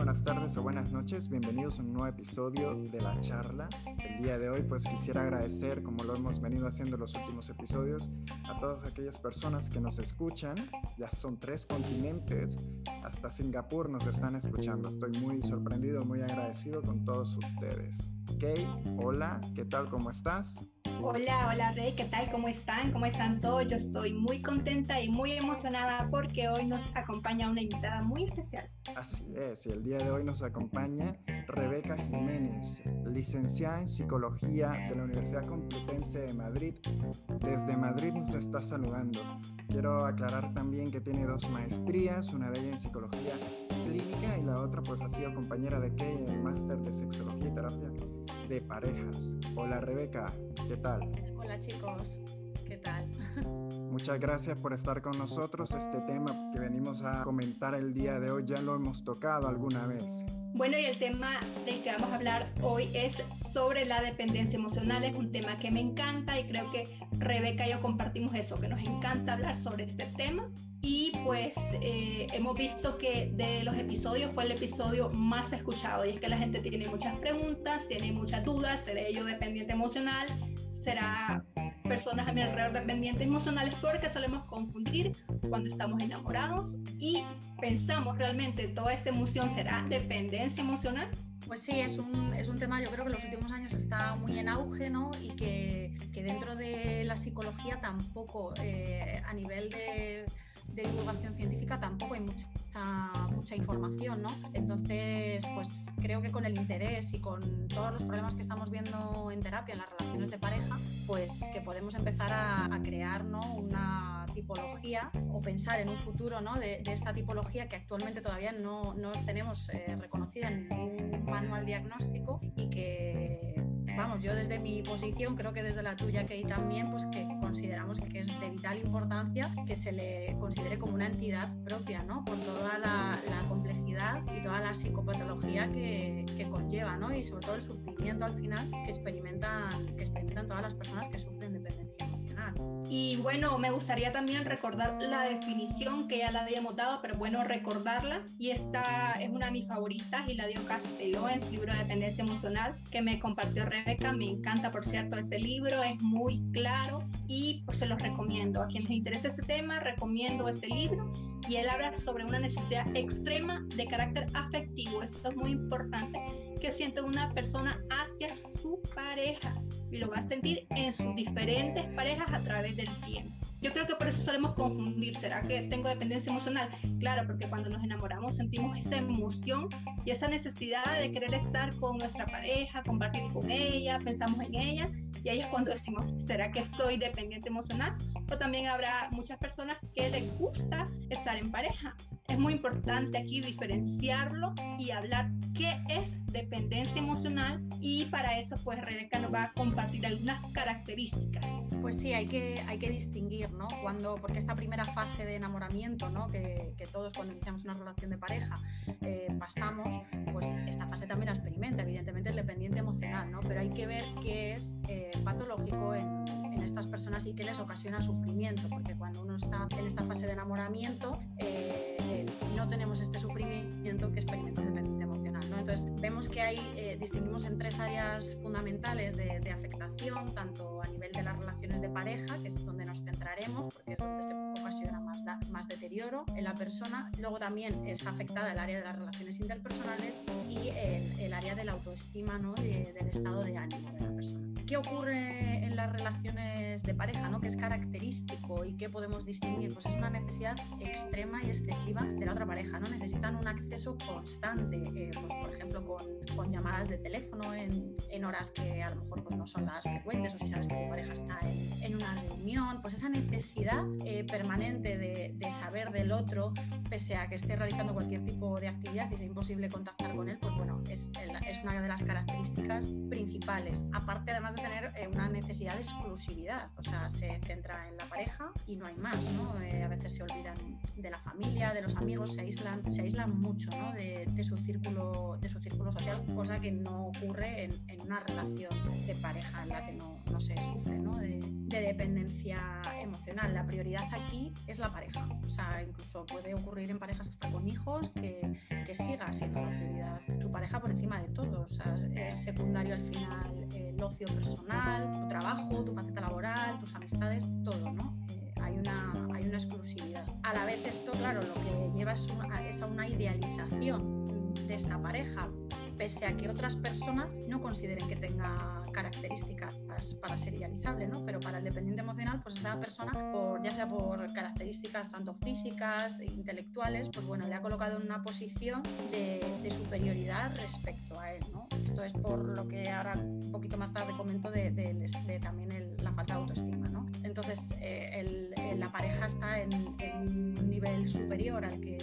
buenas tardes o buenas noches. Bienvenidos a un nuevo episodio de la charla. El día de hoy pues quisiera agradecer, como lo hemos venido haciendo en los últimos episodios, a todas aquellas personas que nos escuchan. Ya son tres continentes, hasta Singapur nos están escuchando. Estoy muy sorprendido, muy agradecido con todos ustedes. Kay, hola, ¿qué tal? ¿Cómo estás? Hola, hola Rey, ¿qué tal? ¿Cómo están? ¿Cómo están todos? Yo estoy muy contenta y muy emocionada porque hoy nos acompaña una invitada muy especial. Así es, y el día de hoy nos acompaña Rebeca Jiménez, licenciada en Psicología de la Universidad Complutense de Madrid. Desde Madrid nos está saludando. Quiero aclarar también que tiene dos maestrías, una de ellas en Psicología Clínica y la otra pues ha sido compañera de Kay en el máster de Sexología y Terapia de Parejas. Hola Rebeca, ¿qué tal? Hola chicos, ¿qué tal? Muchas gracias por estar con nosotros. Este tema que venimos a comentar el día de hoy ya lo hemos tocado alguna vez. Bueno, y el tema del que vamos a hablar hoy es sobre la dependencia emocional. Es un tema que me encanta y creo que Rebeca y yo compartimos eso, que nos encanta hablar sobre este tema. Y pues eh, hemos visto que de los episodios fue el episodio más escuchado y es que la gente tiene muchas preguntas, tiene muchas dudas, ¿seré yo dependiente emocional? ¿Será personas a mi alrededor dependientes emocionales? Porque solemos confundir cuando estamos enamorados y pensamos realmente toda esta emoción será dependencia emocional. Pues sí, es un, es un tema yo creo que en los últimos años está muy en auge ¿no? y que, que dentro de la psicología tampoco eh, a nivel de de divulgación científica tampoco hay mucha, mucha información, ¿no? Entonces, pues creo que con el interés y con todos los problemas que estamos viendo en terapia, en las relaciones de pareja, pues que podemos empezar a, crear ¿no? una tipología o pensar en un futuro ¿no? de, esta tipología que actualmente todavía no, no tenemos eh, reconocida en ningún manual diagnóstico y que vamos, yo desde mi posición, creo que desde la tuya, que también, pues que consideramos que es de vital importancia que se le considere como una entidad propia, ¿no? Por toda la, complejidad y toda la psicopatología que, que, conlleva, ¿no? Y sobre todo el sufrimiento al final que experimentan, que experimentan todas las personas que sufren emocional. Y bueno, me gustaría también recordar la definición que ya la habíamos dado, pero bueno, recordarla. Y esta es una de mis favoritas y la dio Castelló en su libro de Dependencia Emocional que me compartió Rebeca. Me encanta, por cierto, ese libro, es muy claro y pues se los recomiendo. A quienes les interese este tema, recomiendo ese libro. Y él habla sobre una necesidad extrema de carácter afectivo. Esto es muy importante que siente una persona hacia su pareja y lo va a sentir en sus diferentes parejas a través del tiempo. Yo creo que por eso solemos confundir, ¿será que tengo dependencia emocional? Claro, porque cuando nos enamoramos sentimos esa emoción y esa necesidad de querer estar con nuestra pareja, compartir con ella, pensamos en ella y ahí es cuando decimos, ¿será que estoy dependiente emocional? O también habrá muchas personas que les gusta estar en pareja. Es muy importante aquí diferenciarlo y hablar qué es dependencia emocional y para eso pues Rebeca nos va a compartir algunas características. Pues sí, hay que, hay que distinguir, ¿no? Cuando, porque esta primera fase de enamoramiento, ¿no? Que, que todos cuando iniciamos una relación de pareja eh, pasamos, pues esta fase también la experimenta, evidentemente el dependiente emocional, ¿no? Pero hay que ver qué es... Eh, patológico en, estas personas y que les ocasiona sufrimiento, porque cuando uno está en esta fase de enamoramiento, eh, no tenemos este sufrimiento que experimenta un dependiente emocional. ¿no? Entonces, vemos que hay, eh, distinguimos en tres áreas fundamentales de, de, afectación, tanto a nivel de las relaciones de pareja, que es donde nos centraremos, porque es donde se ocasiona más, más deterioro en la persona. Luego también está afectada el área de las relaciones interpersonales y el, el área de la autoestima, ¿no? del estado de ánimo de la persona. ¿Qué ocurre en las relaciones de pareja, ¿no? que es característico y qué podemos distinguir? Pues es una necesidad extrema y excesiva de la otra pareja. ¿no? Necesitan un acceso constante, eh, pues, por ejemplo, con, llamadas de teléfono en, horas que a lo mejor pues, no son las frecuentes o si sabes que tu pareja está en, en una reunión. Pues esa necesidad eh, permanente de, saber del otro, pese a que esté realizando cualquier tipo de actividad y sea imposible contactar con él, pues bueno, es, es una de las características principales. Aparte, además de tener eh, una necesidad de exclusividad, o sea, se centra en la pareja y no hay más, ¿no? Eh, a veces se olvidan de la familia, de los amigos, se aíslan, se aíslan mucho ¿no? de, su círculo, de su círculo social, cosa que no ocurre en, una relación de pareja en la que no, no se sufre ¿no? De, de, dependencia emocional. La prioridad aquí es la pareja, o sea, incluso puede ocurrir en parejas hasta con hijos que, que siga siendo la prioridad su pareja por encima de todo, o sea, es secundario al final el ocio personal, tu trabajo, tu faceta laboral, tus amistades, todo, ¿no? Eh, hay, una, hay una exclusividad. A la vez esto, claro, lo que lleva es, es a una idealización de esta pareja, pese a que otras personas no consideren que tenga características para ser idealizable, ¿no? Pero para el dependiente emocional, pues esa persona, por, ya sea por características tanto físicas e intelectuales, pues bueno, le ha colocado en una posición de, superioridad respecto a él, ¿no? Esto es por lo que ahora un poquito más tarde comento de, también la falta de autoestima, ¿no? Entonces, eh, la pareja está en, un nivel superior al que,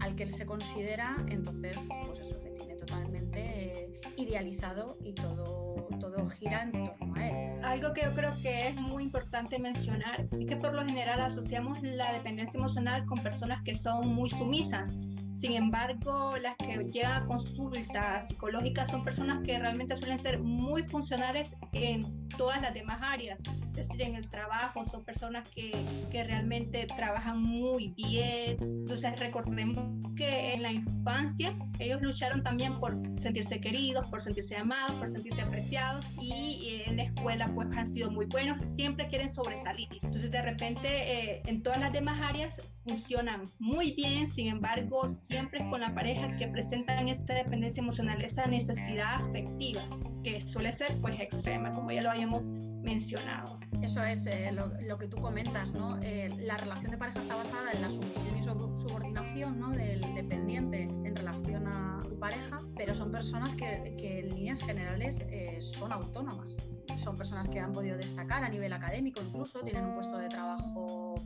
al que él se considera, entonces, pues eso, le tiene totalmente eh, idealizado y todo, todo gira en torno a él. Algo que yo creo que es muy importante mencionar es que por lo general asociamos la dependencia emocional con personas que son muy sumisas sin embargo, las que llegan a consultas psicológicas son personas que realmente suelen ser muy funcionales en todas las demás áreas, es decir, en el trabajo, son personas que, que realmente trabajan muy bien. Entonces, recordemos que en la infancia ellos lucharon también por sentirse queridos, por sentirse amados, por sentirse apreciados y en la escuela pues han sido muy buenos, siempre quieren sobresalir. Entonces, de repente, eh, en todas las demás áreas funcionan muy bien, sin embargo, siempre es con la pareja que presentan esta dependencia emocional, esa necesidad afectiva, que suele ser pues extrema, como ya lo habíamos mencionado. Eso es eh, lo, que tú comentas, ¿no? Eh, la relación de pareja está basada en la sumisión y subordinación ¿no? del dependiente en relación a su pareja, pero son personas que, que en líneas generales eh, son autónomas. Son personas que han podido destacar a nivel académico, incluso tienen un puesto de trabajo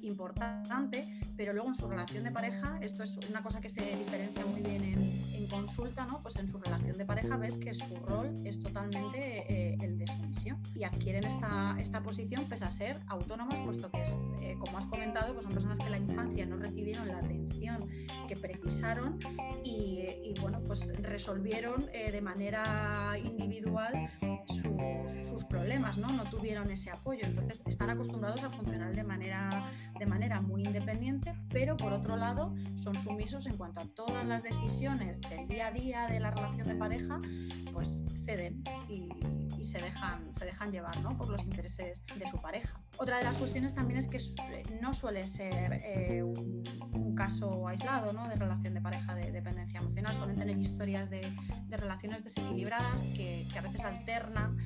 importante, pero luego en su relación de pareja, esto es una cosa que se diferencia muy bien en, consulta, ¿no? Pues en su relación de pareja ves que su rol es totalmente eh, el de sumisión y adquieren esta, esta posición pese a ser autónomas, puesto que es, eh, como has comentado, pues son personas que en la infancia no recibieron la atención que precisaron y, y bueno, pues resolvieron eh, de manera individual sus, sus problemas, ¿no? No tuvieron ese apoyo, entonces están acostumbrados a funcionar de manera de manera muy independiente, pero por otro lado son sumisos en cuanto a todas las decisiones del día a día de la relación de pareja, pues ceden y, se, dejan, se dejan llevar ¿no? por los intereses de su pareja. Otra de las cuestiones también es que no suele ser eh, un, caso aislado ¿no? de relación de pareja de dependencia emocional, suelen tener historias de, de relaciones desequilibradas que, que, a veces alternan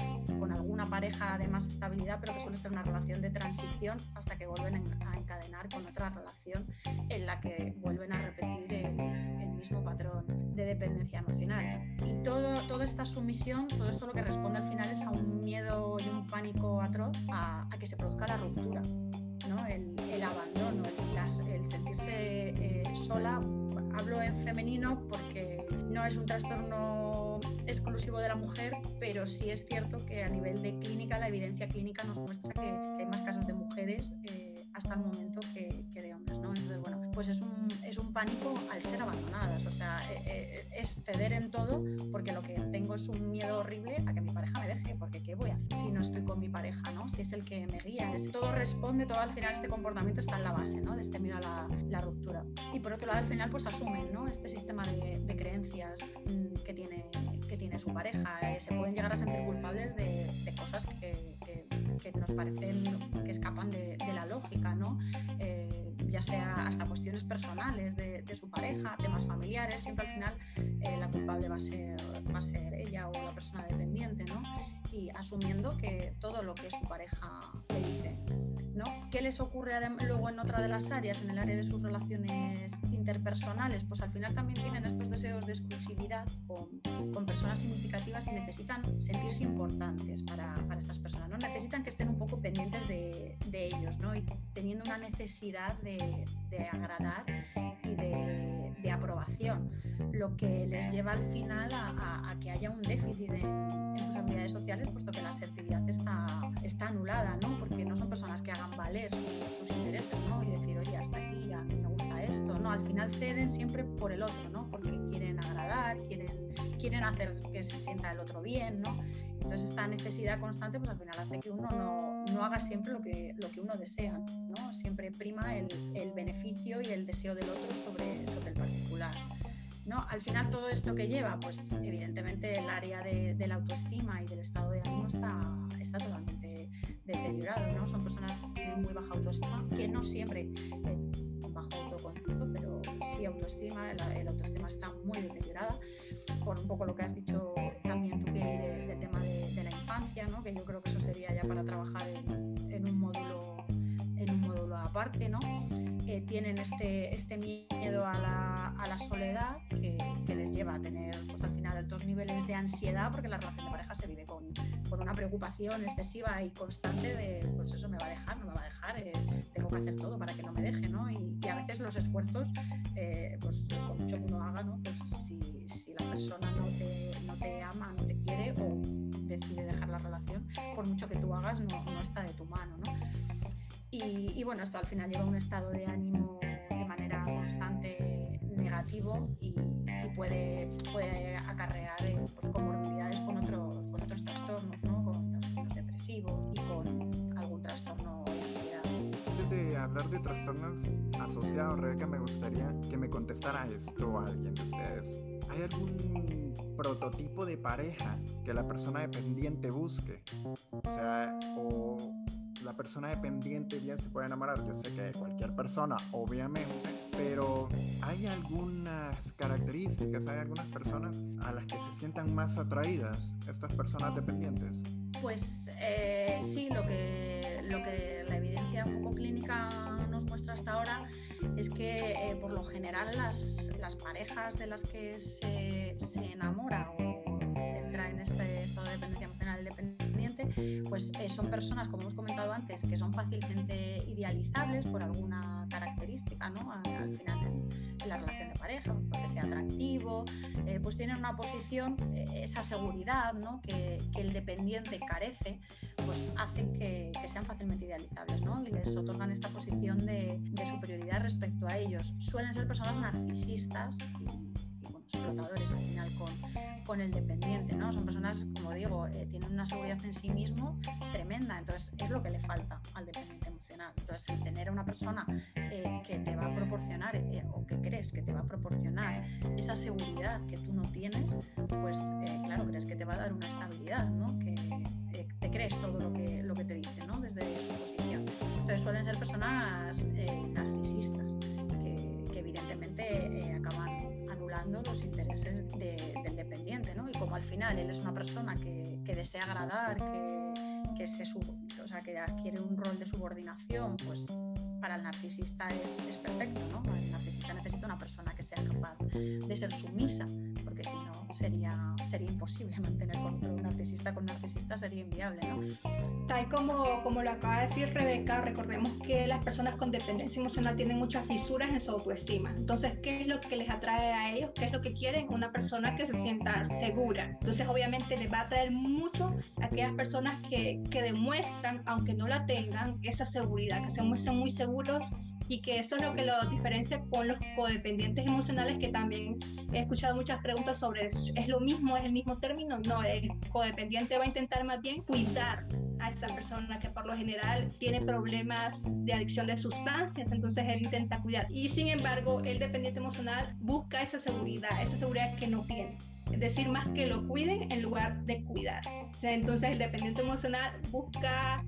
con alguna pareja de más estabilidad, pero que suele ser una relación de transición hasta que vuelven a encadenar con otra relación en la que vuelven a repetir el, el mismo patrón de dependencia emocional. Y todo, toda esta sumisión, todo esto lo que responde al final es a un miedo y un pánico atroz a, a que se produzca la ruptura, ¿no? el, el abandono, el, el sentirse eh, sola. Hablo en femenino porque no es un trastorno exclusivo de la mujer, pero sí es cierto que a nivel de clínica, la evidencia clínica nos muestra que, que hay más casos de mujeres eh, hasta el momento que, que de hombres. ¿no? Entonces, bueno, pues es un, es un pánico al ser abandonadas, o sea, eh, eh, es ceder en todo porque lo que tengo es un miedo horrible a que mi pareja me deje, porque ¿qué voy a hacer si no estoy con mi pareja, ¿no? Si es el que me guía, es, todo responde, todo al final este comportamiento está en la base, ¿no? De este miedo a la, la ruptura. Y por otro lado, al final, pues asumen, ¿no? Este sistema de, de creencias mm, que tiene, que tiene su pareja. Eh, se pueden llegar a sentir culpables de, de cosas que, que, que, nos parecen que escapan de, de la lógica, ¿no? Eh, ya sea hasta cuestiones personales de, de, su pareja, temas familiares, siempre al final eh, la culpable va a, ser, va a ser ella o la persona dependiente, ¿no? Y asumiendo que todo lo que su pareja le dice ¿no? ¿Qué les ocurre luego en otra de las áreas, en el área de sus relaciones interpersonales? Pues al final también tienen estos deseos de exclusividad con, personas significativas y necesitan sentirse importantes para, estas personas, ¿no? Necesitan que estén un poco pendientes de, ellos, ¿no? Y teniendo una necesidad de, agradar y de, de, aprobación, lo que les lleva al final a, que haya un déficit en, sus habilidades sociales, puesto que la asertividad está, está anulada, ¿no? porque no son personas que hagan valer sus, intereses ¿no? y decir, oye, hasta aquí ya me gusta esto. No, al final ceden siempre por el otro, ¿no? porque quieren agradar, quieren, quieren hacer que se sienta el otro bien. ¿no? Entonces esta necesidad constante pues al final hace que uno no, no haga siempre lo que, lo que uno desea, ¿no? siempre prima el, el, beneficio y el deseo del otro sobre, sobre el particular. ¿no? Al final todo esto que lleva, pues evidentemente el área de, de la autoestima y del estado de ánimo está, está totalmente deteriorado, ¿no? Son personas con muy baja autoestima, que no siempre eh, con bajo autoconcepto, pero sí autoestima, el, autoestima está muy deteriorada, por un poco lo que has dicho también tú que del tema de, de, la infancia, ¿no? Que yo creo que eso sería ya para trabajar en, en un módulo en un módulo aparte, ¿no? Tienen este, este miedo a la, a la soledad que, que, les lleva a tener pues, al final altos niveles de ansiedad porque la relación de pareja se vive con, con una preocupación excesiva y constante de pues eso me va a dejar, no me va a dejar, eh, tengo que hacer todo para que no me deje, ¿no? Y, y a veces los esfuerzos, eh, pues por mucho que uno haga, ¿no? Pues si, si la persona no te, no te ama, no te quiere o decide dejar la relación, por mucho que tú hagas, no, no está de tu mano, ¿no? Y, y, bueno, esto al final lleva a un estado de ánimo de manera constante negativo y, y puede, puede, acarrear eh, pues, comorbilidades con otros, con otros trastornos, ¿no? con trastornos depresivos y con algún trastorno de ansiedad. Antes de hablar de trastornos asociados, Rebeca, me gustaría que me contestara esto a alguien de ustedes. ¿Hay algún prototipo de pareja que la persona dependiente busque? O sea, o la persona dependiente bien se puede enamorar. Yo sé que cualquier persona, obviamente, pero hay algunas características, hay algunas personas a las que se sientan más atraídas estas personas dependientes. Pues eh, sí, lo que, lo que la evidencia un poco clínica nos muestra hasta ahora es que eh, por lo general las, las, parejas de las que se, se enamora o entra en este estado de dependencia emocional dependiente, pues eh, son personas, como hemos comentado antes, que son fácilmente idealizables por alguna característica, ¿no? Al, al final en, en, la relación de pareja, porque sea atractivo, eh, pues tienen una posición, eh, esa seguridad, ¿no? Que, que, el dependiente carece, pues hacen que, que, sean fácilmente idealizables, ¿no? Y les otorgan esta posición de, de superioridad respecto a ellos. Suelen ser personas narcisistas y, y bueno, explotadores al final con, con el dependiente, ¿no? Son personas, como digo, eh, tienen una seguridad en sí mismo tremenda, entonces es lo que le falta al dependiente emocional. Entonces, el tener a una persona eh, que te va a proporcionar eh, o que crees que te va a proporcionar esa seguridad que tú no tienes, pues claro, crees que te va a dar una estabilidad, ¿no? Que te crees todo lo que, lo que te dice, ¿no? Desde su posición. Entonces, suelen ser personas narcisistas él es una persona que, desea agradar, que, se sub, o sea, que adquiere un rol de subordinación, pues para el narcisista es, es perfecto, ¿no? El narcisista necesita una persona que sea capaz de ser sumisa, sería, sería imposible mantener control. Un narcisista con narcisista sería inviable, ¿no? Tal como, como lo acaba de decir Rebeca, recordemos que las personas con dependencia emocional tienen muchas fisuras en su autoestima. Entonces, ¿qué es lo que les atrae a ellos? ¿Qué es lo que quieren? Una persona que se sienta segura. Entonces, obviamente, les va a atraer mucho a aquellas personas que, que demuestran, aunque no la tengan, esa seguridad, que se muestran muy seguros y que eso es lo que lo diferencia con los codependientes emocionales que también he escuchado muchas preguntas sobre eso. ¿Es lo mismo? ¿Es el mismo término? No, el codependiente va a intentar más bien cuidar a esa persona que por lo general tiene problemas de adicción de sustancias, entonces él intenta cuidar. Y sin embargo, el dependiente emocional busca esa seguridad, esa seguridad que no tiene. Es decir, más que lo cuiden en lugar de cuidar. O sea, entonces el dependiente emocional busca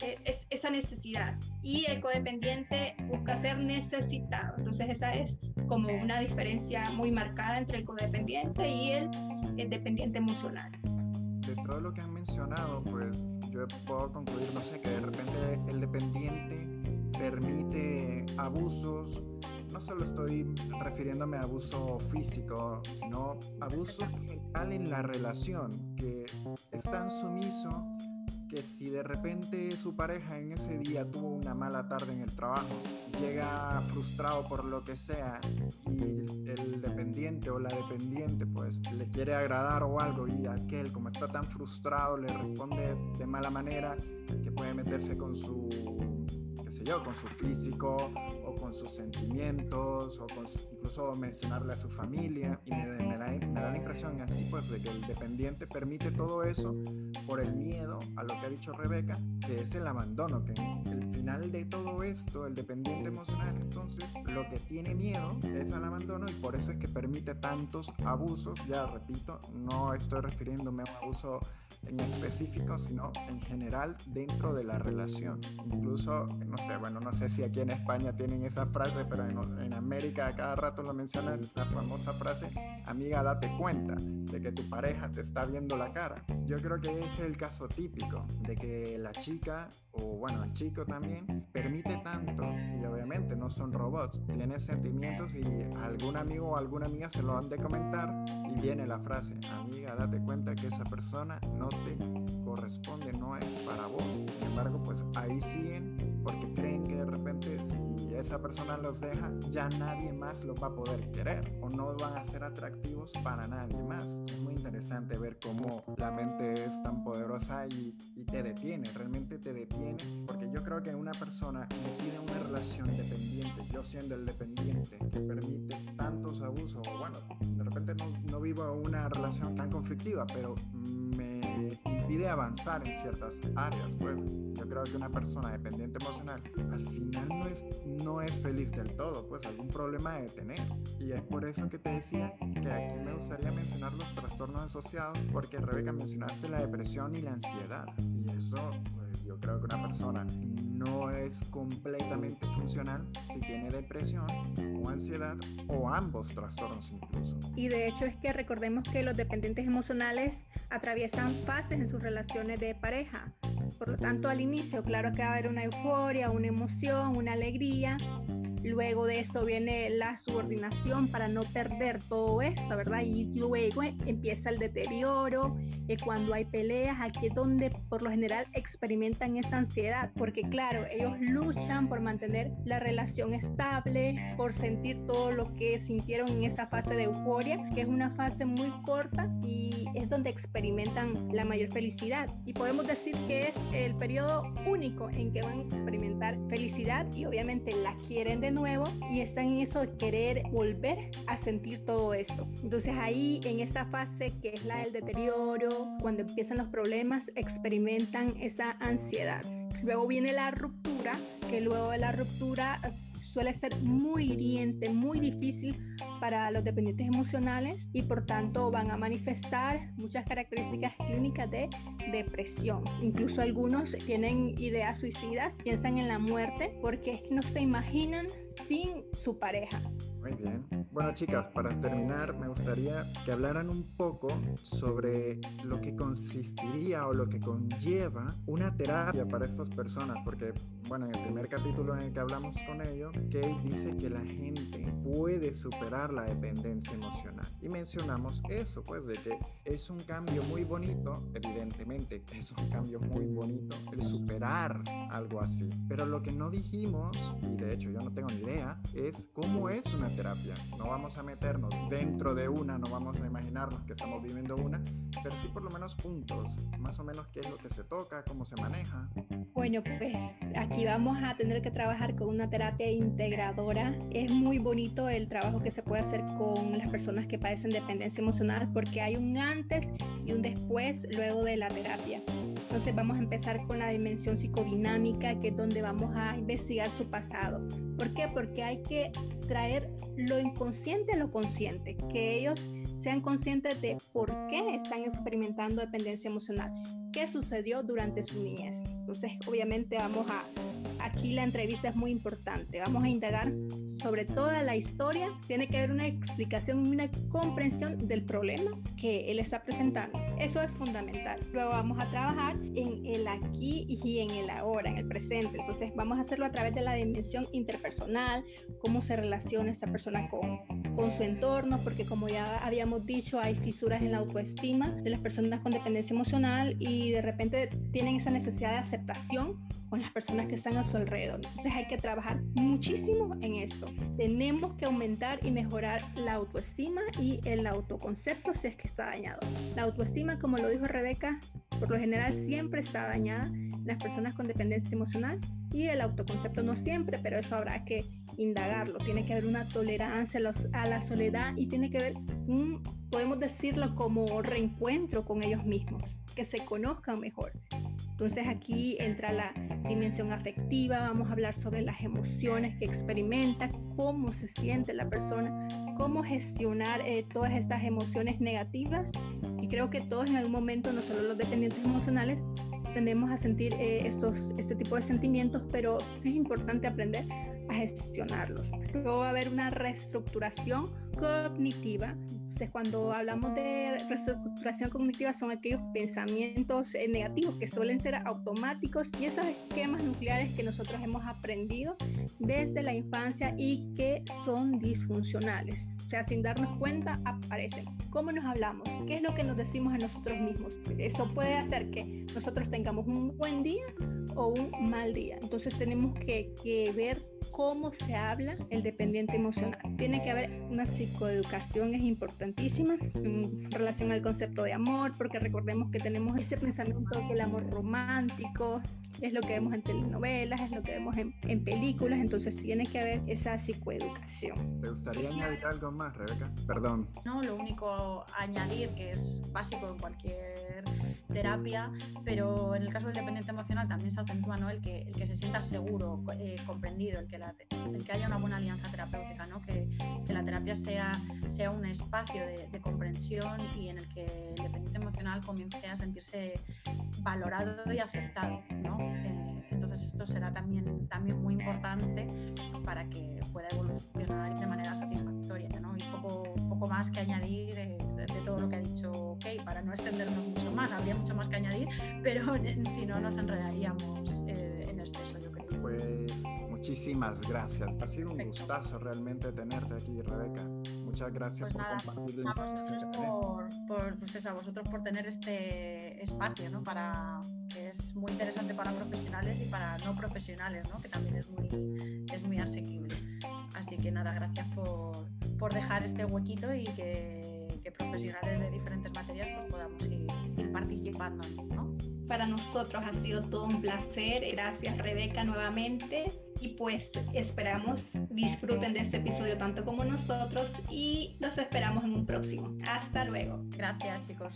es esa necesidad y el codependiente busca ser necesitado. Entonces esa es como una diferencia muy marcada entre el codependiente y el, el dependiente emocional. De todo lo que han mencionado, pues yo puedo concluir, no sé, que de repente el dependiente permite abusos, no solo estoy refiriéndome a abuso físico, sino abuso general en la relación, que es tan sumiso que si de repente su pareja en ese día tuvo una mala tarde en el trabajo, llega frustrado por lo que sea y el dependiente o la dependiente pues le quiere agradar o algo y aquel como está tan frustrado le responde de mala manera que puede meterse con su qué sé yo, con su físico o con sus sentimientos o incluso mencionarle a su familia. Y me, me, da, me, da, la impresión así pues de que el dependiente permite todo eso por el miedo a lo que ha dicho Rebeca, que es el abandono, que final de todo esto, el dependiente emocional, entonces lo que tiene miedo es al abandono y por eso es que permite tantos abusos, ya repito, no estoy refiriéndome a un abuso en específico, sino en general dentro de la relación. Incluso, no sé, bueno, no sé si aquí en España tienen esa frase, pero en, en América cada rato lo mencionan, la famosa frase, amiga, date cuenta de que tu pareja te está viendo la cara. Yo creo que ese es el caso típico de que la chica, o bueno, el chico también, permite tanto, y obviamente no son robots, tiene sentimientos y algún amigo o alguna amiga se lo han de comentar y viene la frase, amiga, date cuenta que esa persona no te corresponde, no es para vos. Sin embargo, pues ahí siguen porque creen que de repente si esa persona los deja, ya nadie más los va a poder querer o no van a ser atractivos para nadie más. Es muy interesante ver cómo la mente es tan poderosa y, y te detiene, realmente te detiene, porque yo creo que una persona tiene una relación dependiente, yo siendo el dependiente, que permite tantos abusos, bueno, de repente no, no vivo una relación tan conflictiva, pero me impide avanzar en ciertas áreas, pues yo creo que una persona dependiente emocional al final no es, no es feliz del todo, pues algún problema de tener. Y es por eso que te decía que aquí me gustaría mencionar los trastornos asociados, porque Rebeca mencionaste la depresión y la ansiedad. Y eso, pues yo creo que una persona no es completamente funcional si tiene depresión o ansiedad o ambos trastornos incluso. Y de hecho es que recordemos que los dependientes emocionales atraviesan fases en sus relaciones de pareja. Por lo tanto, al inicio, claro que va a haber una euforia, una emoción, una alegría, Luego de eso viene la subordinación para no perder todo esto, ¿verdad? Y luego empieza el deterioro, y cuando hay peleas, aquí es donde por lo general experimentan esa ansiedad, porque claro, ellos luchan por mantener la relación estable, por sentir todo lo que sintieron en esa fase de euforia, que es una fase muy corta y es donde experimentan la mayor felicidad. Y podemos decir que es el periodo único en que van a experimentar felicidad y obviamente la quieren de nuevo y están en eso de querer volver a sentir todo esto. Entonces ahí en esta fase que es la del deterioro, cuando empiezan los problemas, experimentan esa ansiedad. Luego viene la ruptura, que luego de la ruptura suele ser muy hiriente, muy difícil para los dependientes emocionales y por tanto van a manifestar muchas características clínicas de depresión. Incluso algunos tienen ideas suicidas, piensan en la muerte porque es que no se imaginan sin su pareja. Muy bien. Bueno, chicas, para terminar, me gustaría que hablaran un poco sobre lo que consistiría o lo que conlleva una terapia para estas personas, porque, bueno, en el primer capítulo en el que hablamos con ellos, Kate dice que la gente puede superar la dependencia emocional. Y mencionamos eso, pues, de que es un cambio muy bonito, evidentemente, es un cambio muy bonito el superar algo así. Pero lo que no dijimos, y de hecho yo no tengo ni idea, es cómo es una terapia. No vamos a meternos dentro de una, no vamos a imaginarnos que estamos viviendo una, pero sí por lo menos puntos, más o menos qué es lo que se toca, cómo se maneja. Bueno, pues aquí vamos a tener que trabajar con una terapia integradora. Es muy bonito el trabajo que se puede hacer con las personas que padecen dependencia emocional porque hay un antes y un después luego de la terapia. Entonces vamos a empezar con la dimensión psicodinámica, que es donde vamos a investigar su pasado. ¿Por qué? Porque hay que traer lo inconsciente a lo consciente, que ellos sean conscientes de por qué están experimentando dependencia emocional, qué sucedió durante su niñez. Entonces, obviamente vamos a, aquí la entrevista es muy importante. Vamos a indagar sobre toda la historia. Tiene que haber una explicación y una comprensión del problema que él está presentando. Eso es fundamental. Luego vamos a trabajar en el aquí y en el ahora, en el presente. Entonces vamos a hacerlo a través de la dimensión interpersonal, cómo se relaciona esa persona con, con su entorno, porque como ya habíamos dicho, hay fisuras en la autoestima de las personas con dependencia emocional y de repente tienen esa necesidad de aceptación con las personas que están a su alrededor. Entonces hay que trabajar muchísimo en esto. Tenemos que aumentar y mejorar la autoestima y el autoconcepto si es que está dañado. La autoestima, como lo dijo Rebeca, por lo general siempre está dañada en las personas con dependencia emocional y el autoconcepto no siempre, pero eso habrá que indagarlo. Tiene que haber una tolerancia a la soledad y tiene que haber un, podemos decirlo como reencuentro con ellos mismos, que se conozcan mejor. Entonces aquí entra la dimensión afectiva, vamos a hablar sobre las emociones que experimenta, cómo se siente la persona, cómo gestionar eh, todas esas emociones negativas. Y creo que todos en algún momento, no solo los dependientes emocionales, tendemos a sentir eh, estos, este tipo de sentimientos, pero es importante aprender a gestionarlos. Luego va a haber una reestructuración cognitiva. Entonces, cuando hablamos de reestructuración cognitiva, son aquellos pensamientos eh, negativos que suelen ser automáticos y esos esquemas nucleares que nosotros hemos aprendido desde la infancia y que son disfuncionales. O sea, sin darnos cuenta, aparecen. ¿Cómo nos hablamos? ¿Qué es lo que nos decimos a nosotros mismos? Eso puede hacer que nosotros tengamos un buen día o un mal día. Entonces tenemos que, que ver cómo se habla el dependiente emocional. Tiene que haber una psicoeducación, es importantísima en relación al concepto de amor, porque recordemos que tenemos ese pensamiento que el amor romántico es lo que vemos en telenovelas, es lo que vemos en, en películas, entonces tiene que haber esa psicoeducación. ¿Te gustaría añadir algo más, Rebeca? Perdón. No, lo único añadir, que es básico en cualquier terapia, pero en el caso del dependiente emocional también se acentúa ¿no? el, que, el que se sienta seguro, eh, comprendido, el que, la, el que haya una buena alianza terapéutica, ¿no? que, que la terapia sea, sea un espacio de, de, comprensión y en el que el dependiente emocional comience a sentirse valorado y aceptado. ¿no? Eh, entonces esto será también, también muy importante para que pueda evolucionar de manera satisfactoria. ¿no? Y poco, poco más que añadir eh, de, todo lo que ha dicho Kay, para no extendernos mucho más. Habría mucho más que añadir, pero si no nos enredaríamos eh, en exceso, yo creo. Pues muchísimas gracias. Ha sido un Perfecto. gustazo realmente tenerte aquí, Rebeca. Muchas gracias pues por nada, compartir a vosotros por, por, pues eso, a vosotros por tener este espacio, ¿no? Para, que es muy interesante para profesionales y para no profesionales, ¿no? Que también es muy, es muy asequible. Así que nada, gracias por, por dejar este huequito y que, que, profesionales de diferentes materias pues podamos ir, ir participando. Para nosotros ha sido todo un placer. Gracias Rebeca nuevamente. Y pues esperamos disfruten de este episodio tanto como nosotros y los esperamos en un próximo. Hasta luego. Gracias chicos.